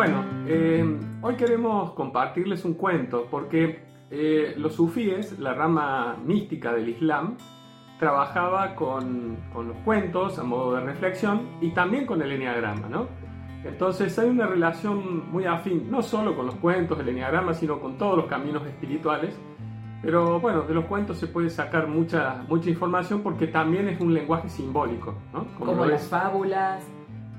Bueno, eh, hoy queremos compartirles un cuento porque eh, los sufíes, la rama mística del Islam, trabajaba con, con, los cuentos a modo de reflexión y también con el enneagrama, ¿no? Entonces hay una relación muy afín, no solo con los cuentos, el enneagrama, sino con todos los caminos espirituales. Pero bueno, de los cuentos se puede sacar mucha, mucha información porque también es un lenguaje simbólico, ¿no? Como, las fábulas,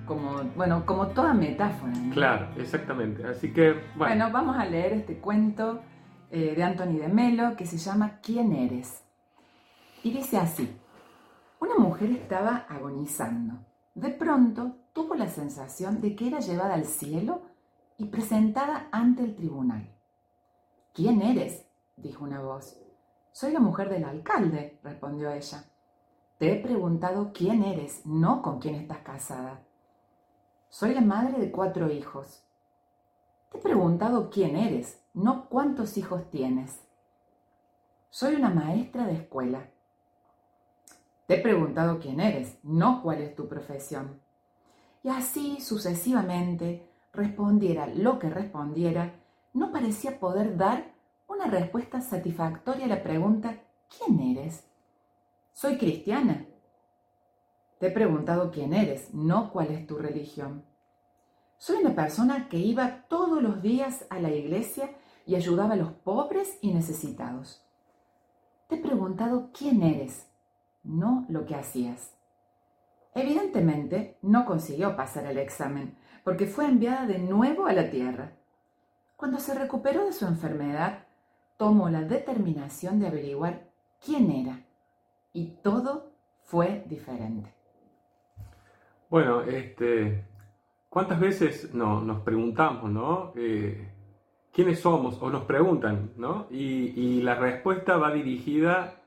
como, bueno, como toda metáfora. Claro, exactamente. Así que, bueno. bueno. vamos a leer este cuento eh, de Anthony de Melo que se llama ¿Quién eres? Y dice así, una mujer estaba agonizando. De pronto tuvo la sensación de que era llevada al cielo y presentada ante el tribunal. ¿Quién eres? dijo una voz. Soy la mujer del alcalde, respondió ella. Te he preguntado quién eres, no con quién estás casada. Soy la madre de cuatro hijos. Te he preguntado quién eres, no cuántos hijos tienes. Soy una maestra de escuela. Te he preguntado quién eres, no cuál es tu profesión. Y así sucesivamente, respondiera lo que respondiera, no parecía poder dar una respuesta satisfactoria a la pregunta ¿quién eres? Soy cristiana. Te he preguntado quién eres, no cuál es tu religión. Soy una persona que iba todos los días a la iglesia y ayudaba a los pobres y necesitados. Te he preguntado quién eres, no lo que hacías. Evidentemente no consiguió pasar el examen porque fue enviada de nuevo a la tierra. Cuando se recuperó de su enfermedad, tomó la determinación de averiguar quién era y todo fue diferente. Bueno, este, ¿cuántas veces no, nos preguntamos, ¿no? Eh, ¿Quiénes somos? O nos preguntan, ¿no? Y, la respuesta va dirigida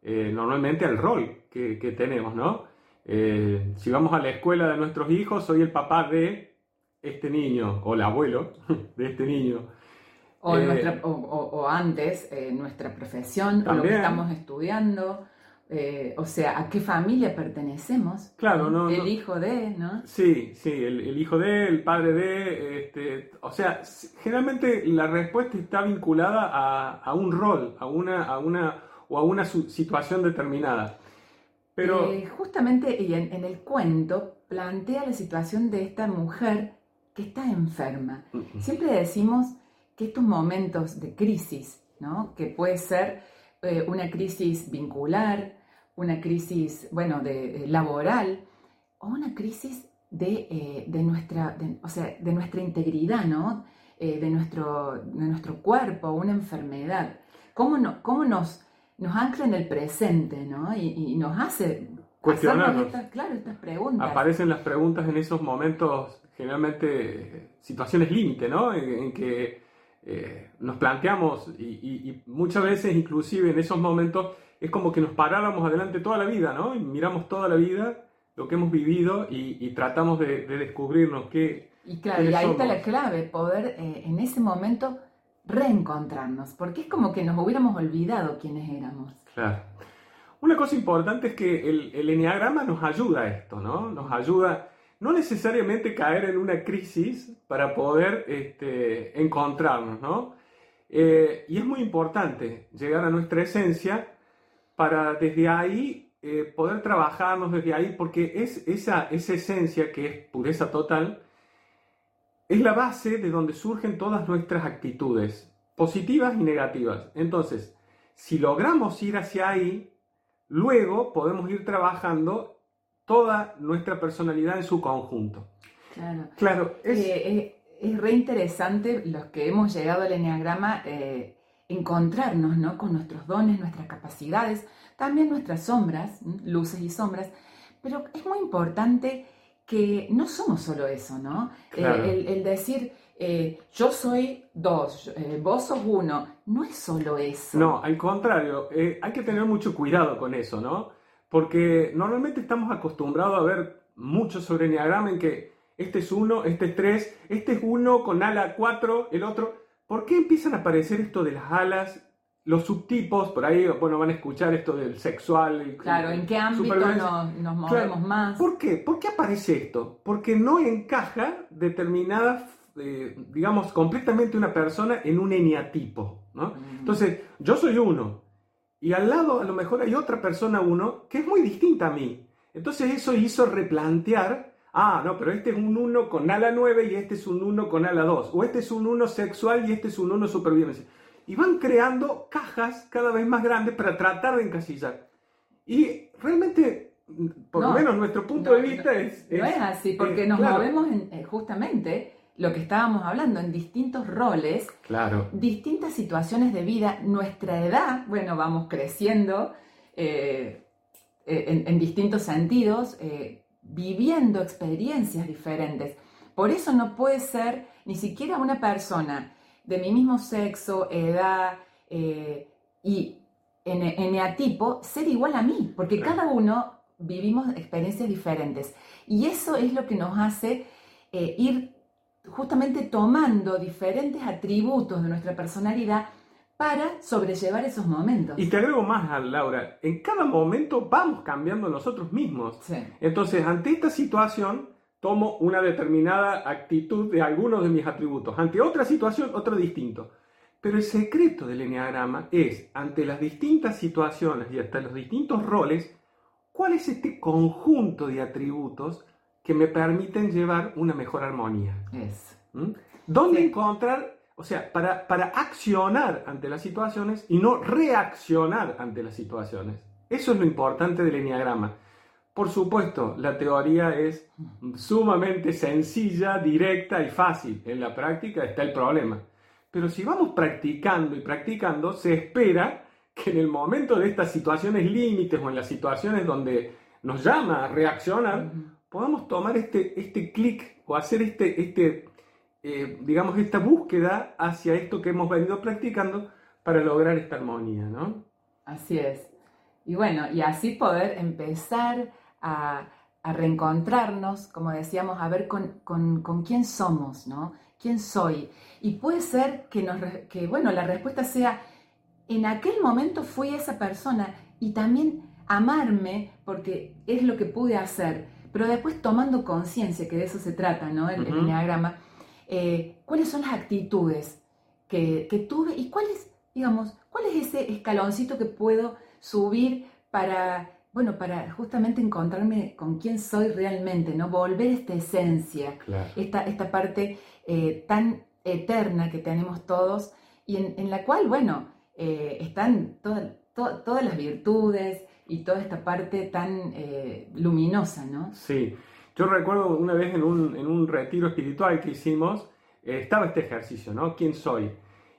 eh, normalmente al rol que, tenemos, ¿no? Eh, si vamos a la escuela de nuestros hijos, soy el papá de este niño o el abuelo de este niño. O, antes, nuestra profesión, o lo que estamos estudiando, eh, o sea, a qué familia pertenecemos. Claro, ¿no? El hijo de, ¿no? Sí, sí, el, hijo de, el padre de, este, o sea, generalmente la respuesta está vinculada a, un rol, a una, a una, o a una situación determinada. Pero... justamente y en, el cuento plantea la situación de esta mujer que está enferma. Siempre decimos que estos momentos de crisis, ¿no? que puede ser eh, una crisis vincular, una crisis, bueno, de, laboral, o una crisis de, eh, de nuestra, o sea, de nuestra integridad, ¿no? Eh, de, nuestro, de nuestro cuerpo, una enfermedad. ¿Cómo, no, cómo nos, nos ancla en el presente, ¿no? Y, nos hace cuestionarnos. Estas, claro, estas preguntas. Aparecen las preguntas en esos momentos, generalmente situaciones límite, ¿no? en que eh, nos planteamos y, muchas veces inclusive en esos momentos es como que nos paráramos adelante toda la vida, ¿no? Y miramos toda la vida, lo que hemos vivido y, tratamos de, descubrirnos qué... Y claro, y ahí está la clave, poder eh, en ese momento reencontrarnos, porque es como que nos hubiéramos olvidado quiénes éramos. Claro. Una cosa importante es que el, el enneagrama nos ayuda a esto, ¿no? Nos ayuda no necesariamente caer en una crisis para poder este, encontrarnos, ¿no? Eh, y es muy importante llegar a nuestra esencia para desde ahí eh, poder trabajarnos desde ahí, porque es esa, esa esencia que es pureza total, es la base de donde surgen todas nuestras actitudes, positivas y negativas. Entonces, si logramos ir hacia ahí, luego podemos ir trabajando toda nuestra personalidad en su conjunto. Claro. Claro, es, eh, es, re interesante los que hemos llegado al Enneagrama eh, encontrarnos ¿no? con nuestros dones, nuestras capacidades, también nuestras sombras, luces y sombras, pero es muy importante que no somos solo eso, ¿no? Eh, el, decir, yo soy dos, vos sos uno, no es solo eso. No, al contrario, hay que tener mucho cuidado con eso, ¿no? Porque normalmente estamos acostumbrados a ver mucho sobre Enneagrama en que este es uno, este es tres, este es uno con ala cuatro, el otro. ¿Por qué empiezan a aparecer esto de las alas? Los subtipos, por ahí, bueno, van a escuchar esto del sexual. claro, ¿en qué ámbito nos, movemos más? ¿Por qué? ¿Por qué aparece esto? Porque no encaja determinadas eh, digamos, completamente una persona en un eneatipo, ¿no? Mm. Entonces, yo soy uno, y al lado a lo mejor hay otra persona uno que es muy distinta a mí. Entonces eso hizo replantear, ah, no, pero este es un uno con ala 9 y este es un uno con ala 2, o este es un uno sexual y este es un uno supervivencia. Y van creando cajas cada vez más grandes para tratar de encasillar. Y realmente, por lo No, menos nuestro punto no, de vista no, es, No es así, porque nos claro. movemos en, eh, justamente lo que estábamos hablando, en distintos roles, Claro, distintas situaciones de vida, nuestra edad, bueno, vamos creciendo eh, eh, en, en distintos sentidos, eh, viviendo experiencias diferentes. Por eso no puede ser ni siquiera una persona de mi mismo sexo, edad eh, y ene- eneatipo ser igual a mí, porque cada uno vivimos experiencias diferentes. Y eso es lo que nos hace eh, ir justamente tomando diferentes atributos de nuestra personalidad para sobrellevar esos momentos. y te agrego más, Laura, en cada momento vamos cambiando nosotros mismos. Sí. Entonces, ante esta situación, tomo una determinada actitud de algunos de mis atributos. Ante otra situación, otro distinto. Pero el secreto del enneagrama es, ante las distintas situaciones y hasta los distintos roles, cuál es este conjunto de atributos que me permiten llevar una mejor armonía. Eso. ¿Mm? ¿Dónde Sí. encontrar, o sea, para, para accionar ante las situaciones y no reaccionar ante las situaciones? Eso es lo importante del enneagrama. Por supuesto, la teoría es sumamente sencilla, directa y fácil. En la práctica está el problema. Pero si vamos practicando y practicando, se espera que en el momento de estas situaciones límites o en las situaciones donde nos llama a reaccionar, podamos tomar este, este clic o hacer este, este eh, digamos, esta búsqueda hacia esto que hemos venido practicando para lograr esta armonía, ¿no? Así es. Y bueno, y así poder empezar a, a reencontrarnos, como decíamos, a ver con, con- con quién somos, ¿no? ¿Quién soy? Y puede ser que, nos, que, bueno, la respuesta sea, en aquel momento fui esa persona y también amarme porque es lo que pude hacer, pero después tomando conciencia, que de eso se trata, ¿no? El, el Ujú. Eh, ¿cuáles son las actitudes que, que tuve y cuál es, digamos, cuál es ese escaloncito que puedo subir para, bueno, para justamente encontrarme con quién soy realmente, ¿no? Volver a esta esencia, Claro. esta, esta parte eh, tan eterna que tenemos todos y en, en la cual, bueno, eh, están toda- to- todas las virtudes y toda esta parte tan luminosa, ¿no? Sí, yo recuerdo una vez en un, en un retiro espiritual que hicimos, eh, estaba este ejercicio, ¿no? ¿Quién soy?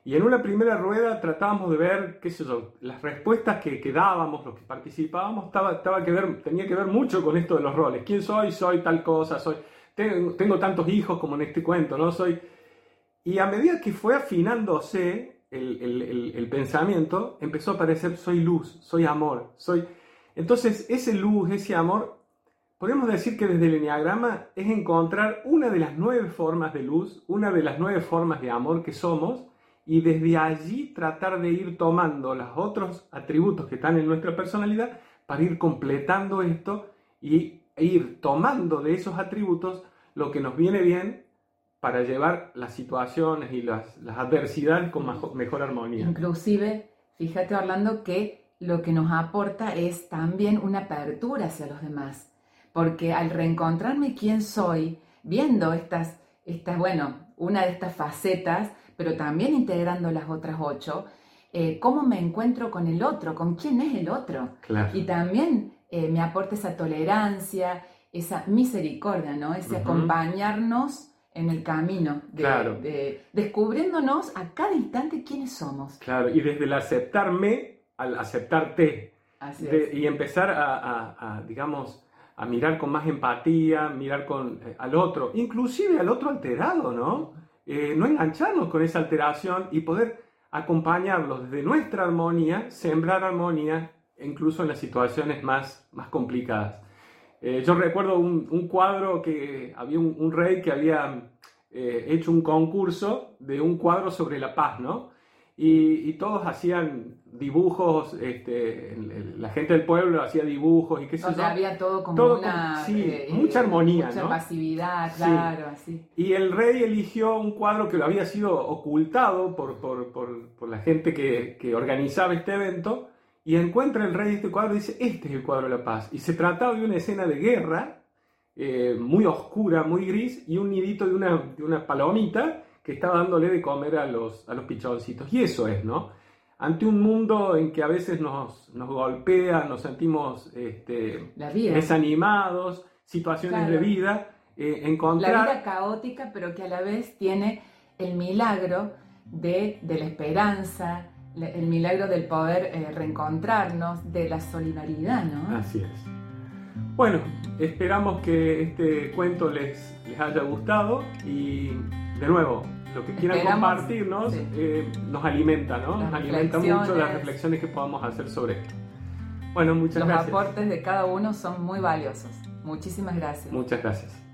Y en una primera rueda tratábamos de ver, qué sé yo, las respuestas que, que dábamos, los que participábamos, estaba, estaba que ver, tenía que ver mucho con esto de los roles. ¿Quién soy? Soy tal cosa, soy... Tengo, tengo tantos hijos como en este cuento, ¿no? Soy... Y a medida que fue afinándose el, el- el- pensamiento, empezó a aparecer, soy luz, soy amor, soy... Entonces, ese luz, ese amor, podemos decir que desde el enneagrama es encontrar una de las nueve formas de luz, una de las nueve formas de amor que somos, y desde allí tratar de ir tomando los otros atributos que están en nuestra personalidad para ir completando esto y ir tomando de esos atributos lo que nos viene bien para llevar las situaciones y las, las adversidades con majo- mejor armonía. Inclusive, fíjate Orlando que lo que nos aporta es también una apertura hacia los demás, porque al reencontrarme quién soy, viendo estas, estas bueno, una de estas facetas, pero también integrando las otras ocho, eh, cómo me encuentro con el otro, con quién es el otro. Claro. Y también eh, me aporta esa tolerancia, esa misericordia, ¿no? Ese acompañarnos en el camino, de, Claro. de- descubriéndonos a cada instante quiénes somos. Claro, y desde el aceptarme al aceptarte. Así De- es. y empezar a, a- a, digamos, a mirar con más empatía, mirar con, eh, al otro, inclusive al otro alterado, ¿no? Eh, no engancharnos con esa alteración y poder acompañarlos desde nuestra armonía, sembrar armonía, incluso en las situaciones más, más complicadas. Eh, yo recuerdo un, un cuadro que había un, rey que había eh, hecho un concurso de un cuadro sobre la paz, ¿no? Y, todos hacían dibujos, este, la gente del pueblo hacía dibujos y qué sé Donde había todo como una... sí, mucha armonía, mucha pasividad, claro, así. Y el rey eligió un cuadro que lo había sido ocultado por, por, por, la gente que, que, organizaba este evento y encuentra el rey este cuadro y dice, este es el cuadro de la paz. Y se trataba de una escena de guerra eh, muy oscura, muy gris y un nidito de una, de una palomita que está dándole de comer a los, a los pichoncitos. Y eso es, ¿no? Ante un mundo en que a veces nos, nos golpea, nos sentimos este, desanimados, situaciones de vida, eh, encontrar... La vida caótica, pero que a la vez tiene el milagro de, de la esperanza, el milagro del poder eh, reencontrarnos, de la solidaridad, ¿no? Así es. Bueno, esperamos que este cuento les, les haya gustado y de nuevo, lo que quieran compartirnos eh, nos alimenta, ¿no? nos alimenta mucho las reflexiones que podamos hacer sobre esto. Bueno, muchas gracias. Los aportes de cada uno son muy valiosos. Muchísimas gracias. Muchas gracias.